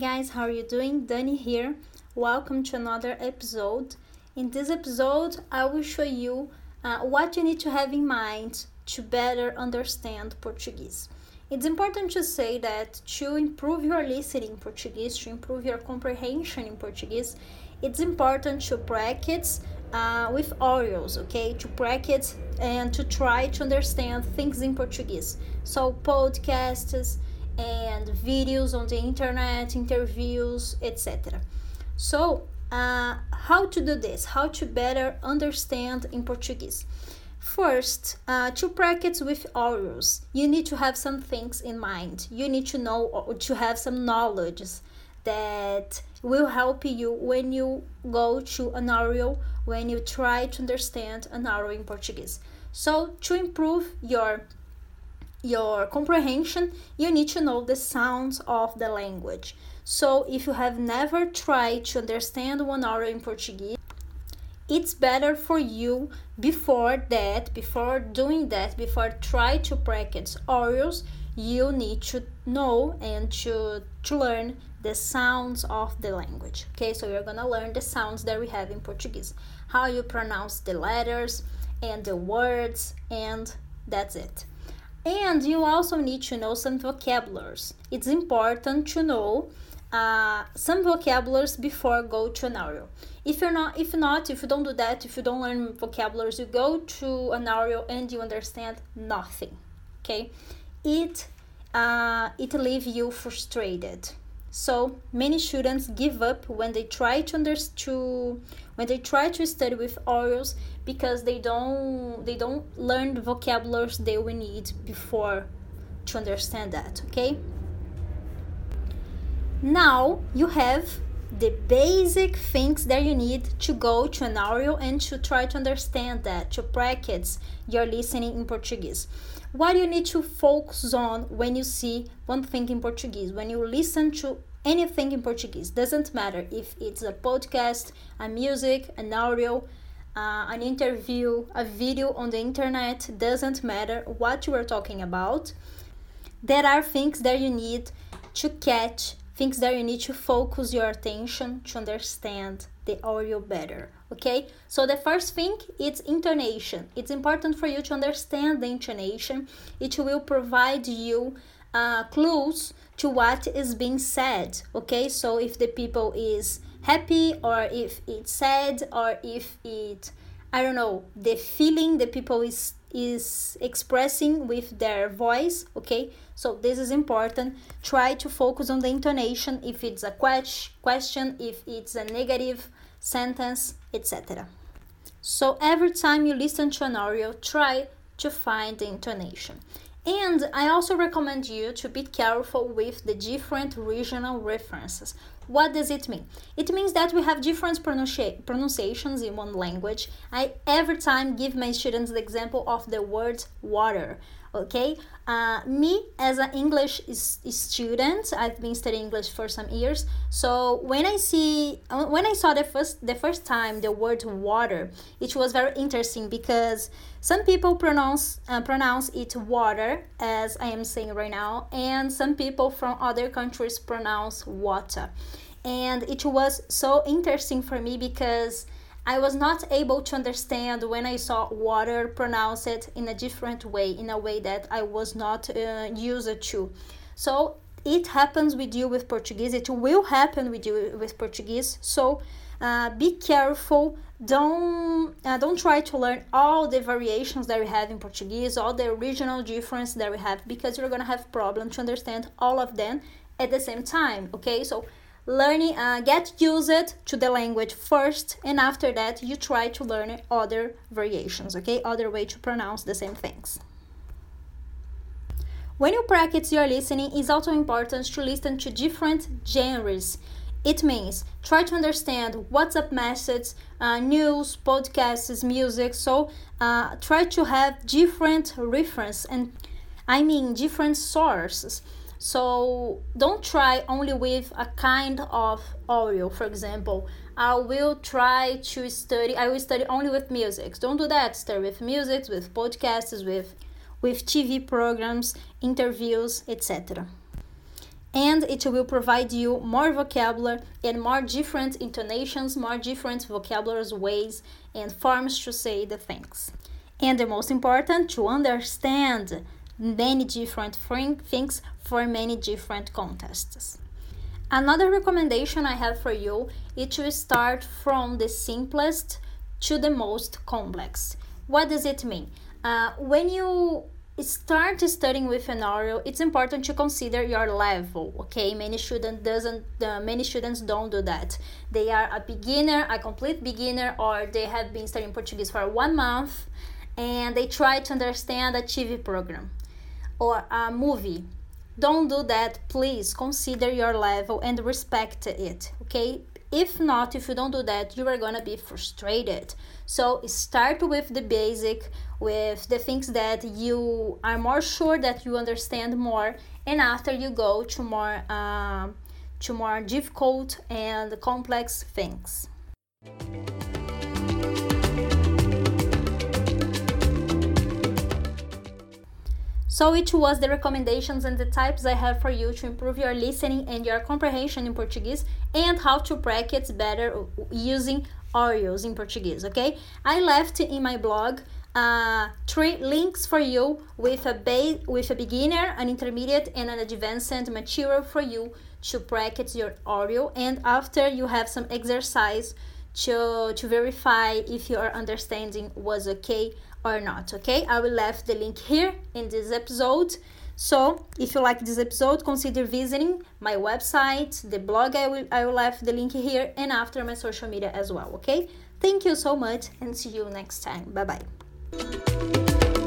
Guys, how are you doing? Dani here. Welcome to another episode. In this episode, I will show you uh, what you need to have in mind to better understand Portuguese. It's important to say that to improve your listening in Portuguese, to improve your comprehension in Portuguese, it's important to practice uh, with audios, okay? To practice and to try to understand things in Portuguese. So, podcasts and videos on the internet, interviews, etc. So, uh, how to do this? How to better understand in Portuguese? First, uh, to practice with audios, you need to have some things in mind. You need to know or to have some knowledge that will help you when you go to an audio, when you try to understand an audio in Portuguese. So, to improve your your comprehension, you need to know the sounds of the language. So, if you have never tried to understand one hour in Portuguese, it's better for you before that, before doing that, before try to practice audios, you need to know and to, to learn the sounds of the language. Okay, so you're gonna learn the sounds that we have in Portuguese, how you pronounce the letters and the words, and that's it. And you also need to know some vocabularies. It's important to know uh, some vocabularies before go to an audio. If you're not, if not, if you don't do that, if you don't learn vocabularies, you go to an audio and you understand nothing. Okay, it uh, it leaves you frustrated. So many students give up when they try to understand when they try to study with audios because they don't they don't learn the vocabularies they will need before to understand that okay? Now you have the basic things that you need to go to an audio and to try to understand that to practice your listening in portuguese. What do you need to focus on when you see one thing in portuguese when you listen to anything in portuguese doesn't matter if it's a podcast a music an audio uh, an interview, a video on the internet, doesn't matter what you are talking about. There are things that you need to catch, things that you need to focus your attention to understand the audio better. Okay, so the first thing is intonation. It's important for you to understand the intonation. It will provide you uh, clues to what is being said. Okay, so if the people is happy or if it's sad or if it i don't know the feeling the people is is expressing with their voice okay? So this is important. Try to focus on the intonation if it's a que- question if it's a negative sentence etc so every time you listen to an audio try to find the intonation and I also recommend you to be careful with the different regional references. What does it mean? It means that we have different pronunci- pronunciations in one language. I every time give my students the example of the word water okay uh, me as an english student i've been studying english for some years so when i see uh, when i saw the first the first time the word water it was very interesting because some people pronounce uh, pronounce it water as i am saying right now and some people from other countries pronounce water and it was so interesting for me because I was not able to understand when I saw water pronounced in a different way, in a way that I was not uh, used to. So it happens with you with Portuguese. It will happen with you with Portuguese. So uh, be careful. Don't uh, don't try to learn all the variations that we have in Portuguese, all the original difference that we have, because you're gonna have problem to understand all of them at the same time. Okay, so learning uh, get used to the language first and after that you try to learn other variations okay? Other way to pronounce the same things. When you practice your listening it's also important to listen to different genres. It means try to understand whatsapp messages uh, news podcasts music. So uh, try to have different reference and i mean different sources so don't try only with a kind of audio. For example, I will try to study. I will study only with music. Don't do that. Study with music, with podcasts, with with TV programs, interviews, etc. and it will provide you more vocabulary and more different intonations, more different vocabularies, ways and forms to say the things. And the most important, to understand many different things for many different contexts. Another recommendation I have for you is to start from the simplest to the most complex. What does it mean? Uh, when you start studying with an oral, it's important to consider your level. Okay, many students doesn't. Uh, many students don't do that. They are a beginner, a complete beginner, or they have been studying Portuguese for one month, and they try to understand a TV program or a movie. Don't do that, please. Consider your level and respect it. Okay, if not, if you don't do that, you are gonna be frustrated. So start with the basic, with the things that you are more sure that you understand more, and after you go to more um, to more difficult and complex things. So it was the recommendations and the types I have for you to improve your listening and your comprehension in Portuguese and how to practice better using audios in Portuguese, okay? I left in my blog uh, three links for you with a with a beginner, an intermediate, and an advanced material for you to practice your audio. And after you have some exercise to to verify if your understanding was okay or not okay? I will leave the link here in this episode. So if you like this episode consider visiting my website the blog i will i will left the link here and after my social media as well okay? Thank you so much and see you next time. Bye bye